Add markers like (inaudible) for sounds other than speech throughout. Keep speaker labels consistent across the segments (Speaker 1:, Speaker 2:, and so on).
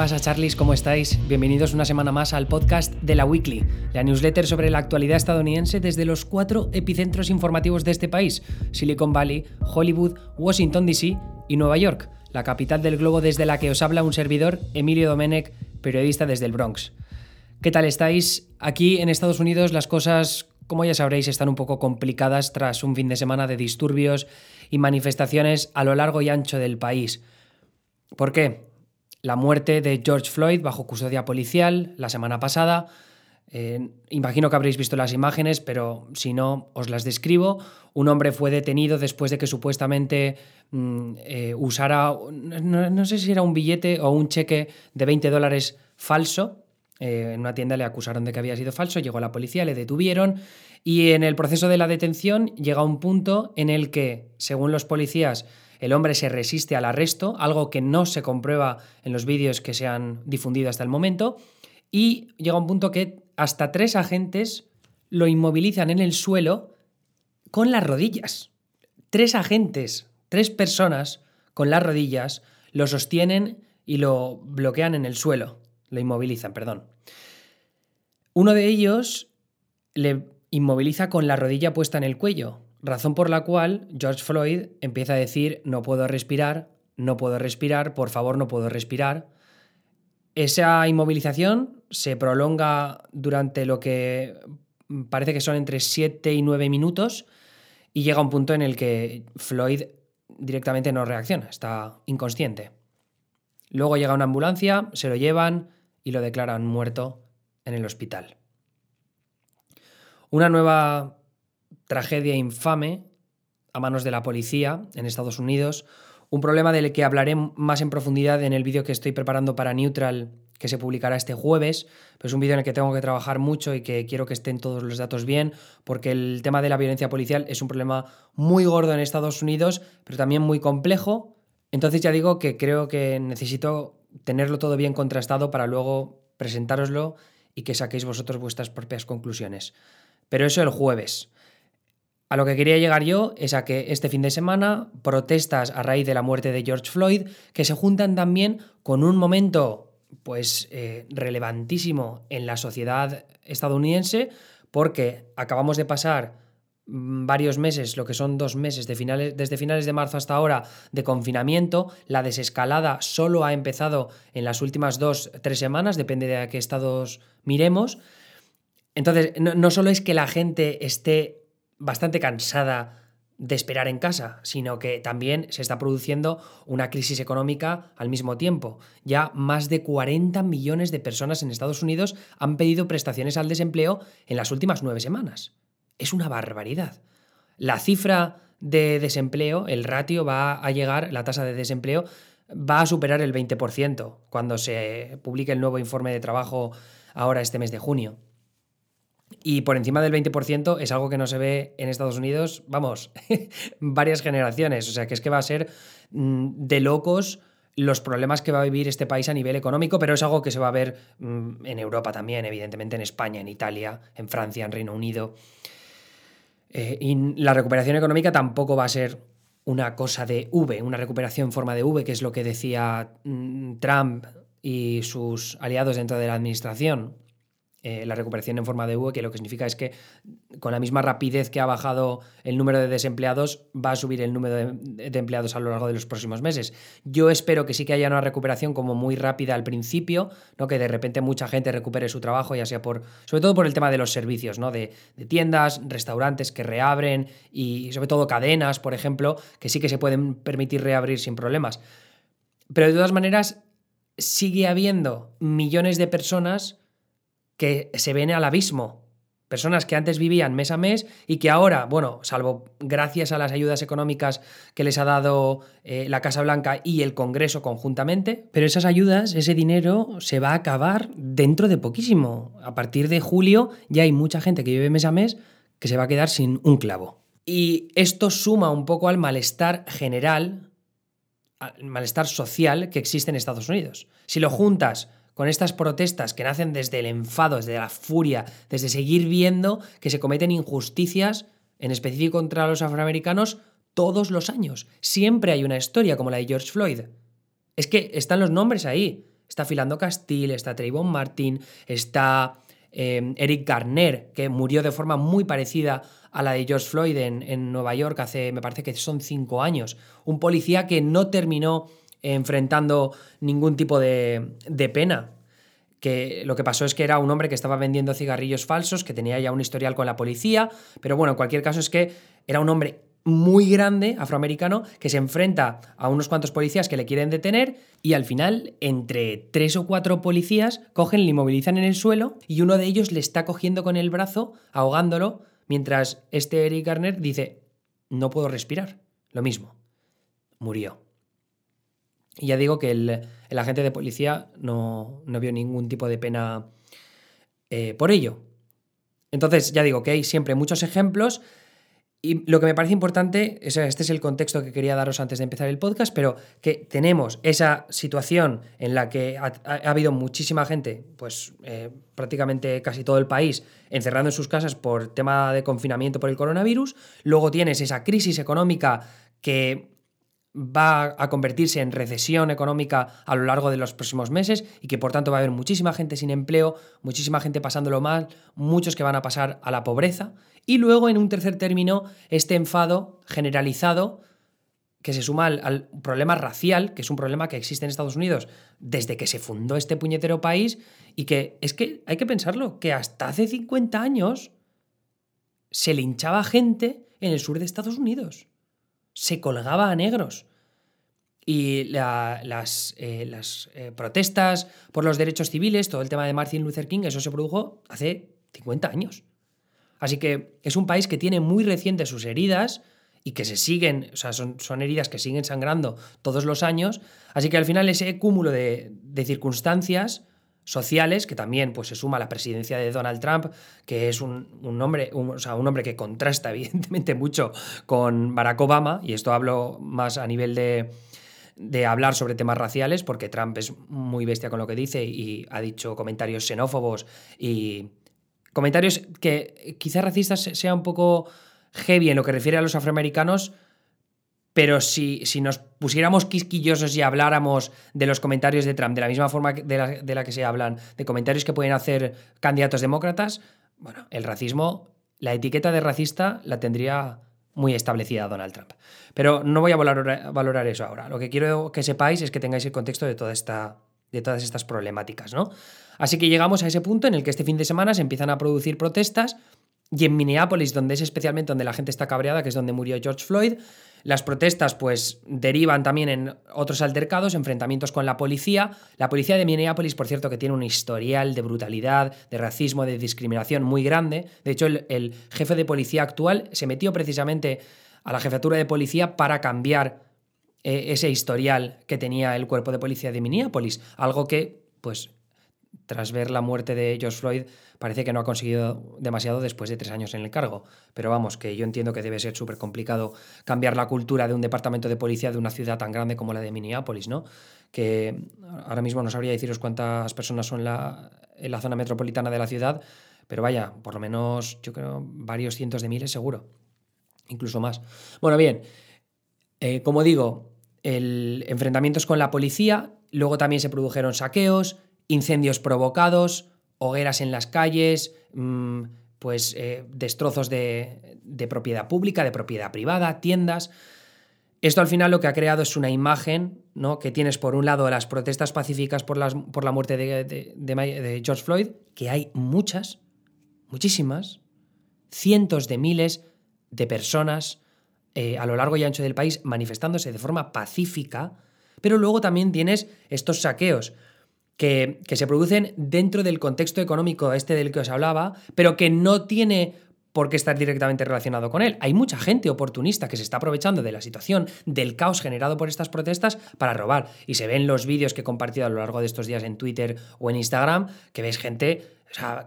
Speaker 1: pasa, Charlies? ¿Cómo estáis? Bienvenidos una semana más al podcast de la Weekly, la newsletter sobre la actualidad estadounidense desde los cuatro epicentros informativos de este país: Silicon Valley, Hollywood, Washington DC y Nueva York, la capital del globo desde la que os habla un servidor, Emilio Domenech, periodista desde el Bronx. ¿Qué tal estáis? Aquí en Estados Unidos las cosas, como ya sabréis, están un poco complicadas tras un fin de semana de disturbios y manifestaciones a lo largo y ancho del país. ¿Por qué? La muerte de George Floyd bajo custodia policial la semana pasada. Eh, imagino que habréis visto las imágenes, pero si no, os las describo. Un hombre fue detenido después de que supuestamente mm, eh, usara, no, sé si era un billete o un cheque de 20 dólares falso. Eh, en una tienda le acusaron de que había sido falso, llegó la policía, le detuvieron y en el proceso de la detención llega un punto en el que, según los policías, el hombre se resiste al arresto, algo que no se comprueba en los vídeos que se han difundido hasta el momento, y llega un punto que hasta tres agentes lo inmovilizan en el suelo con las rodillas. Tres agentes, tres personas con las rodillas lo sostienen y lo bloquean en el suelo, lo inmovilizan, perdón. Uno de ellos le inmoviliza con la rodilla puesta en el cuello, Razón por la cual George Floyd empieza a decir no puedo respirar, no puedo respirar, por favor no puedo respirar. Esa inmovilización se prolonga durante lo que parece que son entre 7 y 9 minutos y llega un punto en el que Floyd directamente no reacciona, está inconsciente. Luego llega una ambulancia, se lo llevan y lo declaran muerto en el hospital. Una nueva tragedia infame a manos de la policía en Estados Unidos, un problema del que hablaré más en profundidad en el vídeo que estoy preparando para Neutral, que se publicará este jueves, es un vídeo en el que tengo que trabajar mucho y que quiero que estén todos los datos bien, porque el tema de la violencia policial es un problema muy gordo en Estados Unidos, pero también muy complejo. Entonces ya digo que creo que necesito tenerlo todo bien contrastado para luego presentároslo y que saquéis vosotros vuestras propias conclusiones. Pero eso el jueves. A lo que quería llegar yo es a que este fin de semana protestas a raíz de la muerte de George Floyd que se juntan también con un momento pues eh, relevantísimo en la sociedad estadounidense porque acabamos de pasar mm, varios meses, lo que son dos meses de finales, desde finales de marzo hasta ahora de confinamiento, la desescalada solo ha empezado en las últimas dos, tres semanas, depende de a qué estados miremos. Entonces, no, no solo es que la gente esté bastante cansada de esperar en casa, sino que también se está produciendo una crisis económica al mismo tiempo. Ya más de 40 millones de personas en Estados Unidos han pedido prestaciones al desempleo en las últimas nueve semanas. Es una barbaridad. La cifra de desempleo, el ratio va a llegar, la tasa de desempleo va a superar el 20% cuando se publique el nuevo informe de trabajo ahora este mes de junio. Y por encima del 20% es algo que no se ve en Estados Unidos, vamos, (laughs) varias generaciones. O sea, que es que va a ser mm, de locos los problemas que va a vivir este país a nivel económico, pero es algo que se va a ver mm, en Europa también, evidentemente en España, en Italia, en Francia, en Reino Unido. Eh, y la recuperación económica tampoco va a ser una cosa de V, una recuperación en forma de V, que es lo que decía mm, Trump y sus aliados dentro de la administración. Eh, la recuperación en forma de V, que lo que significa es que con la misma rapidez que ha bajado el número de desempleados, va a subir el número de, empleados a lo largo de los próximos meses. Yo espero que sí que haya una recuperación como muy rápida al principio, ¿no? que de repente mucha gente recupere su trabajo, ya sea por, sobre todo por el tema de los servicios, ¿no? de, de tiendas, restaurantes que reabren y sobre todo cadenas, por ejemplo, que sí que se pueden permitir reabrir sin problemas. Pero de todas maneras, sigue habiendo millones de personas que se ven al abismo. Personas que antes vivían mes a mes y que ahora, bueno, salvo gracias a las ayudas económicas que les ha dado eh, la Casa Blanca y el Congreso conjuntamente, pero esas ayudas, ese dinero se va a acabar dentro de poquísimo. A partir de julio ya hay mucha gente que vive mes a mes que se va a quedar sin un clavo. Y esto suma un poco al malestar general, al malestar social que existe en Estados Unidos. Si lo juntas con estas protestas que nacen desde el enfado, desde la furia, desde seguir viendo que se cometen injusticias, en específico contra los afroamericanos, todos los años. Siempre hay una historia como la de George Floyd. Es que están los nombres ahí. Está Philando Castile, está Trayvon Martin, está eh, Eric Garner, que murió de forma muy parecida a la de George Floyd en, Nueva York hace, me parece que son cinco años. Un policía que no terminó enfrentando ningún tipo de, de pena que lo que pasó es que era un hombre que estaba vendiendo cigarrillos falsos, que tenía ya un historial con la policía, pero bueno, en cualquier caso es que era un hombre muy grande, afroamericano, que se enfrenta a unos cuantos policías que le quieren detener y al final, entre tres o cuatro policías, cogen, le inmovilizan en el suelo y uno de ellos le está cogiendo con el brazo, ahogándolo, mientras este Eric Garner dice, no puedo respirar. Lo mismo, murió. Y ya digo que el, agente de policía no, vio ningún tipo de pena eh, por ello. Entonces, ya digo que hay siempre muchos ejemplos. Y lo que me parece importante, este es el contexto que quería daros antes de empezar el podcast, pero que tenemos esa situación en la que ha, habido muchísima gente, pues eh, prácticamente casi todo el país, encerrado en sus casas por tema de confinamiento por el coronavirus. Luego tienes esa crisis económica que va a convertirse en recesión económica a lo largo de los próximos meses y que por tanto va a haber muchísima gente sin empleo, muchísima gente pasándolo mal, muchos que van a pasar a la pobreza. Y luego en un tercer término este enfado generalizado que se suma al, problema racial, que es un problema que existe en Estados Unidos desde que se fundó este puñetero país y que es que hay que pensarlo, que hasta hace 50 años se linchaba gente en el sur de Estados Unidos se colgaba a negros. Y las, eh, las eh, protestas por los derechos civiles, todo el tema de Martin Luther King, eso se produjo hace 50 años. Así que es un país que tiene muy recientes sus heridas y que se siguen, o sea, son, son, heridas que siguen sangrando todos los años. Así que al final ese cúmulo de, de circunstancias sociales, que también pues, se suma a la presidencia de Donald Trump, que es un, hombre, un, hombre que contrasta (laughs) evidentemente mucho con Barack Obama, y esto hablo más a nivel de, de hablar sobre temas raciales, porque Trump es muy bestia con lo que dice y ha dicho comentarios xenófobos y comentarios que quizás racistas sea un poco heavy en lo que refiere a los afroamericanos, pero si, si, nos pusiéramos quisquillosos y habláramos de los comentarios de Trump de la misma forma de la, de la, que se hablan, de comentarios que pueden hacer candidatos demócratas, bueno, el racismo, la etiqueta de racista la tendría muy establecida Donald Trump. Pero no voy a valorar, valorar eso ahora. Lo que quiero que sepáis es que tengáis el contexto de, toda esta, de todas estas problemáticas, ¿no? Así que llegamos a ese punto en el que este fin de semana se empiezan a producir protestas y en Minneapolis, donde es especialmente donde la gente está cabreada, que es donde murió George Floyd, las protestas pues derivan también en otros altercados, enfrentamientos con la policía. La policía de Minneapolis, por cierto, que tiene un historial de brutalidad, de racismo, de discriminación muy grande. De hecho, el, jefe de policía actual se metió precisamente a la jefatura de policía para cambiar eh, ese historial que tenía el cuerpo de policía de Minneapolis. Algo que, pues, tras ver la muerte de George Floyd, parece que no ha conseguido demasiado después de tres años en el cargo. Pero vamos, que yo entiendo que debe ser súper complicado cambiar la cultura de un departamento de policía de una ciudad tan grande como la de Minneapolis, ¿no? Que ahora mismo no sabría deciros cuántas personas son en la zona metropolitana de la ciudad, pero vaya, por lo menos yo creo varios cientos de miles seguro, incluso más. Bueno, bien, eh, como digo, el enfrentamientos con la policía, luego también se produjeron saqueos, incendios provocados, hogueras en las calles, mm, pues eh, destrozos de, propiedad pública, de propiedad privada, tiendas. Esto al final lo que ha creado es una imagen ¿no? que tienes por un lado las protestas pacíficas por, las, por la muerte de, George Floyd, que hay muchas, muchísimas, cientos de miles de personas eh, a lo largo y ancho del país manifestándose de forma pacífica, pero luego también tienes estos saqueos que, se producen dentro del contexto económico este del que os hablaba, pero que no tiene por qué estar directamente relacionado con él. Hay mucha gente oportunista que se está aprovechando de la situación, del caos generado por estas protestas para robar. Y se ven los vídeos que he compartido a lo largo de estos días en Twitter o en Instagram, que ves gente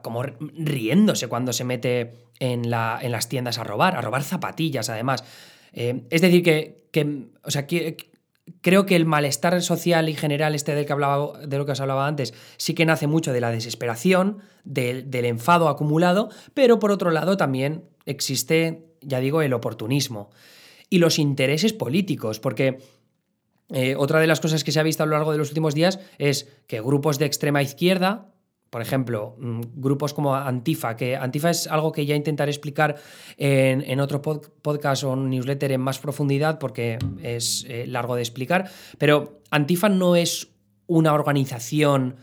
Speaker 1: como riéndose cuando se mete en, la, en, las tiendas a robar, a robar zapatillas además. Eh, es decir, que, que o sea, que, creo que el malestar social y general este del que hablaba, de lo que os hablaba antes, sí que nace mucho de la desesperación, del, enfado acumulado, pero por otro lado también existe, ya digo, el oportunismo y los intereses políticos, porque Eh, otra de las cosas que se ha visto a lo largo de los últimos días es que grupos de extrema izquierda, por ejemplo, mm, grupos como Antifa, que Antifa es algo que ya intentaré explicar en, otro podcast o newsletter en más profundidad porque es eh, largo de explicar, pero Antifa no es una organización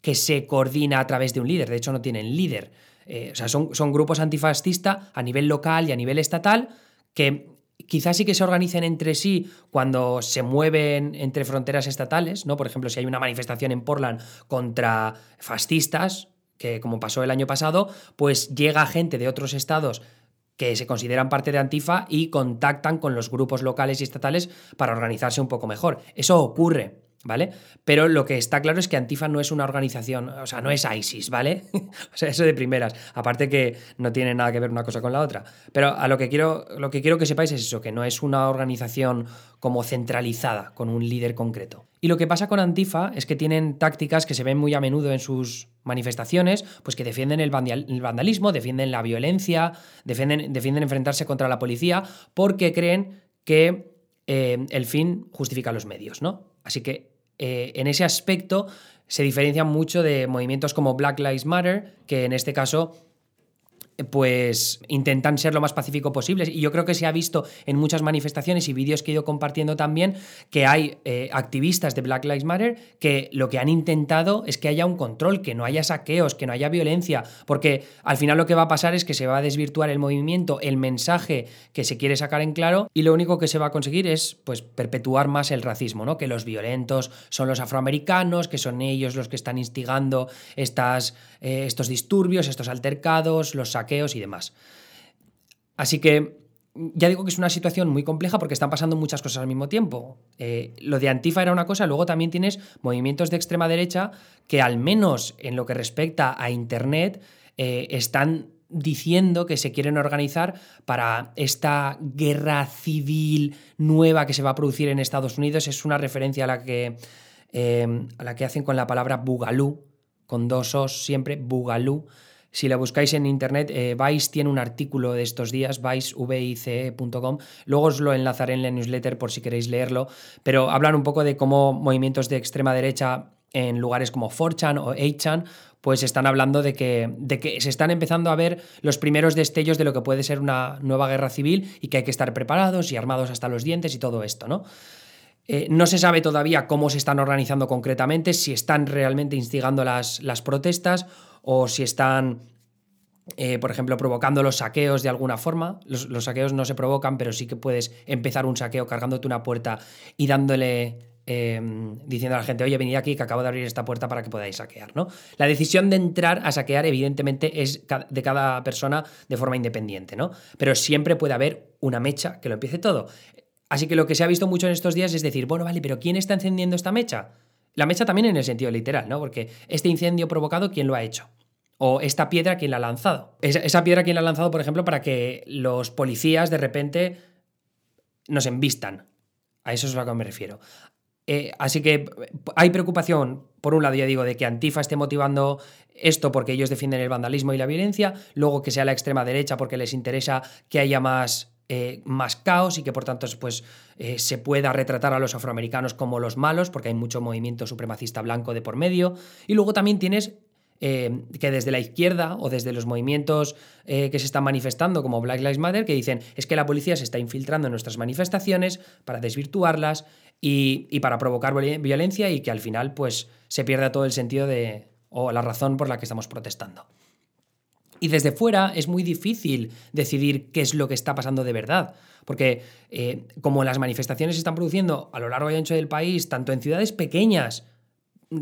Speaker 1: que se coordina a través de un líder, de hecho no tienen líder. Eh, o sea, son, son grupos antifascistas a nivel local y a nivel estatal que quizás sí que se organicen entre sí cuando se mueven entre fronteras estatales, ¿no? Por ejemplo, si hay una manifestación en Portland contra fascistas, que como pasó el año pasado, pues llega gente de otros estados que se consideran parte de Antifa y contactan con los grupos locales y estatales para organizarse un poco mejor. Eso ocurre. ¿Vale? Pero lo que está claro es que Antifa no es una organización, o sea, no es ISIS, ¿vale? (laughs) o sea, eso de primeras. Aparte que no tiene nada que ver una cosa con la otra. Pero a lo que quiero, lo que, quiero que sepáis es eso, que no es una organización como centralizada, con un líder concreto. Y lo que pasa con Antifa es que tienen tácticas que se ven muy a menudo en sus manifestaciones, pues que defienden el, vandalismo, defienden la violencia, defienden, defienden enfrentarse contra la policía, porque creen que eh, el fin justifica los medios, ¿no? Así que eh, en ese aspecto se diferencian mucho de movimientos como Black Lives Matter, que en este caso pues intentan ser lo más pacífico posible. Y yo creo que se ha visto en muchas manifestaciones y vídeos que he ido compartiendo también que hay eh, activistas de Black Lives Matter que lo que han intentado es que haya un control, que no haya saqueos, que no haya violencia, porque al final lo que va a pasar es que se va a desvirtuar el movimiento, el mensaje que se quiere sacar en claro y lo único que se va a conseguir es pues perpetuar más el racismo, ¿no? Que los violentos son los afroamericanos, que son ellos los que están instigando estas, eh, estos disturbios, estos altercados, los saqueos y demás. Así que ya digo que es una situación muy compleja porque están pasando muchas cosas al mismo tiempo. Eh, lo de Antifa era una cosa, luego también tienes movimientos de extrema derecha que al menos en lo que respecta a Internet eh, están diciendo que se quieren organizar para esta guerra civil nueva que se va a producir en Estados Unidos. Es una referencia a la que, eh, a la que hacen con la palabra bugalú, con dos os siempre, bugalú si la buscáis en internet, eh, Vice tiene un artículo de estos días, vice.com. Luego os lo enlazaré en la newsletter por si queréis leerlo. Pero hablan un poco de cómo movimientos de extrema derecha en lugares como 4chan o 8chan, pues están hablando de que, de que se están empezando a ver los primeros destellos de lo que puede ser una nueva guerra civil y que hay que estar preparados y armados hasta los dientes y todo esto, ¿no? Eh, no se sabe todavía cómo se están organizando concretamente, si están realmente instigando las, las protestas o si están, eh, por ejemplo, provocando los saqueos de alguna forma. Los, saqueos no se provocan, pero sí que puedes empezar un saqueo cargándote una puerta y dándole em, diciendo a la gente, oye, venid aquí que acabo de abrir esta puerta para que podáis saquear, ¿no? La decisión de entrar a saquear, evidentemente, es de cada persona de forma independiente, ¿no? Pero siempre puede haber una mecha que lo empiece todo. Así que lo que se ha visto mucho en estos días es decir, bueno, vale, pero ¿quién está encendiendo esta mecha? La mecha también en el sentido literal, ¿no? Porque este incendio provocado, ¿quién lo ha hecho? O esta piedra, ¿quién la ha lanzado? Esa, piedra, ¿quién la ha lanzado, por ejemplo, para que los policías de repente nos envistan? A eso es a lo que me refiero. Eh, así que hay preocupación, por un lado, ya digo, de que Antifa esté motivando esto porque ellos defienden el vandalismo y la violencia, luego que sea la extrema derecha porque les interesa que haya más eh, más caos y que por tanto pues, eh, se pueda retratar a los afroamericanos como los malos, porque hay mucho movimiento supremacista blanco de por medio. Y luego también tienes eh, que desde la izquierda o desde los movimientos que se están manifestando, como Black Lives Matter, que dicen es que la policía se está infiltrando en nuestras manifestaciones para desvirtuarlas y, para provocar violencia y que al final pues se pierda todo el sentido de o la razón por la que estamos protestando. Y desde fuera es muy difícil decidir qué es lo que está pasando de verdad, porque eh, como las manifestaciones se están produciendo a lo largo y ancho del país, tanto en ciudades pequeñas,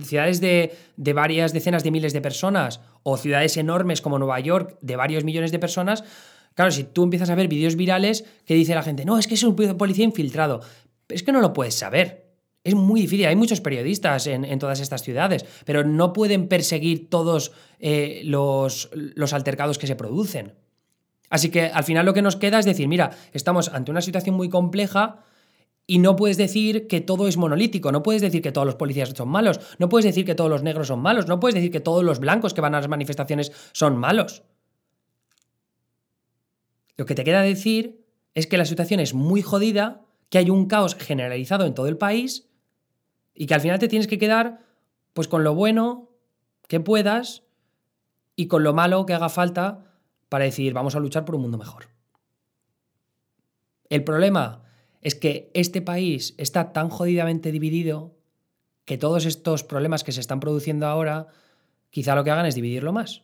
Speaker 1: ciudades de, de, varias decenas de miles de personas, o ciudades enormes como Nueva York, de varios millones de personas, claro, si tú empiezas a ver vídeos virales que dice la gente, no, es que es un policía infiltrado, es que no lo puedes saber. Es muy difícil, hay muchos periodistas en, todas estas ciudades, pero no pueden perseguir todos eh, los, los altercados que se producen. Así que al final lo que nos queda es decir, mira, estamos ante una situación muy compleja y no puedes decir que todo es monolítico, no puedes decir que todos los policías son malos, no puedes decir que todos los negros son malos, no puedes decir que todos los blancos que van a las manifestaciones son malos. Lo que te queda decir es que la situación es muy jodida que hay un caos generalizado en todo el país y que al final te tienes que quedar pues con lo bueno que puedas y con lo malo que haga falta para decir vamos a luchar por un mundo mejor. El problema es que este país está tan jodidamente dividido que todos estos problemas que se están produciendo ahora quizá lo que hagan es dividirlo más.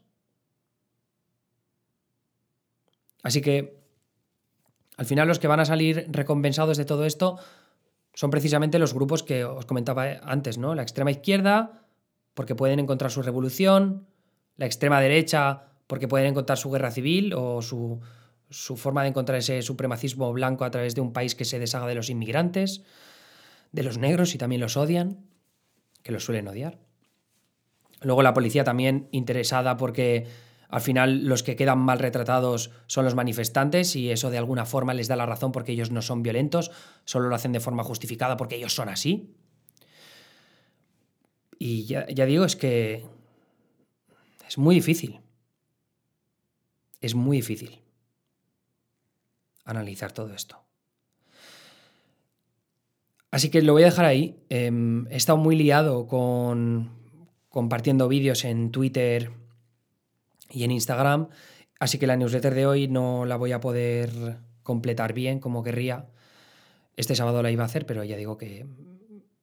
Speaker 1: Así que al final los que van a salir recompensados de todo esto son precisamente los grupos que os comentaba antes, ¿no? La extrema izquierda, porque pueden encontrar su revolución, la extrema derecha, porque pueden encontrar su guerra civil o su, su forma de encontrar ese supremacismo blanco a través de un país que se deshaga de los inmigrantes, de los negros y también los odian, que los suelen odiar. Luego la policía también interesada porque al final los que quedan mal retratados son los manifestantes y eso de alguna forma les da la razón porque ellos no son violentos, solo lo hacen de forma justificada porque ellos son así. Y ya, digo, es que es muy difícil. Es muy difícil analizar todo esto. Así que lo voy a dejar ahí. Em, he estado muy liado con compartiendo vídeos en Twitter y en Instagram, así que la newsletter de hoy no la voy a poder completar bien como querría. Este sábado la iba a hacer, pero ya digo que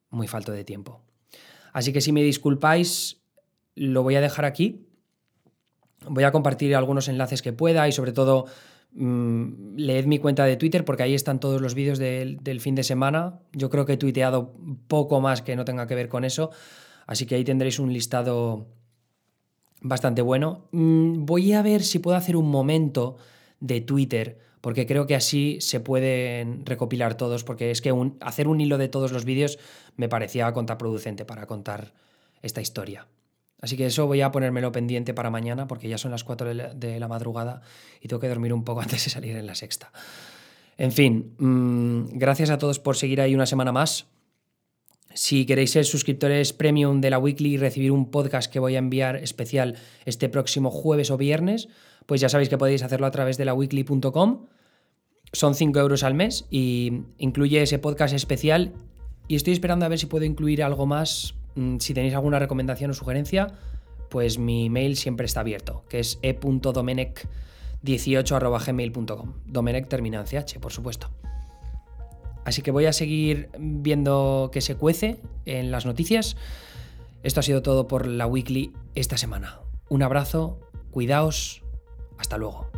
Speaker 1: muy falto de tiempo. Así que si me disculpáis, lo voy a dejar aquí. Voy a compartir algunos enlaces que pueda y sobre todo Mm, leed mi cuenta de Twitter porque ahí están todos los vídeos del, fin de semana. Yo creo que he tuiteado poco más que no tenga que ver con eso. Así que ahí tendréis un listado bastante bueno. Mm, voy a ver si puedo hacer un momento de Twitter, porque creo que así se pueden recopilar todos, porque es que hacer un hilo de todos los vídeos me parecía contraproducente para contar esta historia. Así que eso voy a ponérmelo pendiente para mañana porque ya son las 4 de la, madrugada y tengo que dormir un poco (laughs) antes de salir en la sexta. En fin, mm, gracias a todos por seguir ahí una semana más. Si queréis ser suscriptores premium de la weekly y recibir un podcast que voy a enviar especial este próximo jueves o viernes, pues ya sabéis que podéis hacerlo a través de la weekly.com. Son 5 euros al mes y incluye ese podcast especial. Y estoy esperando a ver si puedo incluir algo más Mm, si tenéis alguna recomendación o sugerencia, pues mi mail siempre está abierto, que es e.domenech18.gmail.com. Domenech termina en CH, por supuesto. Así que voy a seguir viendo que se cuece en las noticias. Esto ha sido todo por la weekly esta semana. Un abrazo, cuidaos, hasta luego.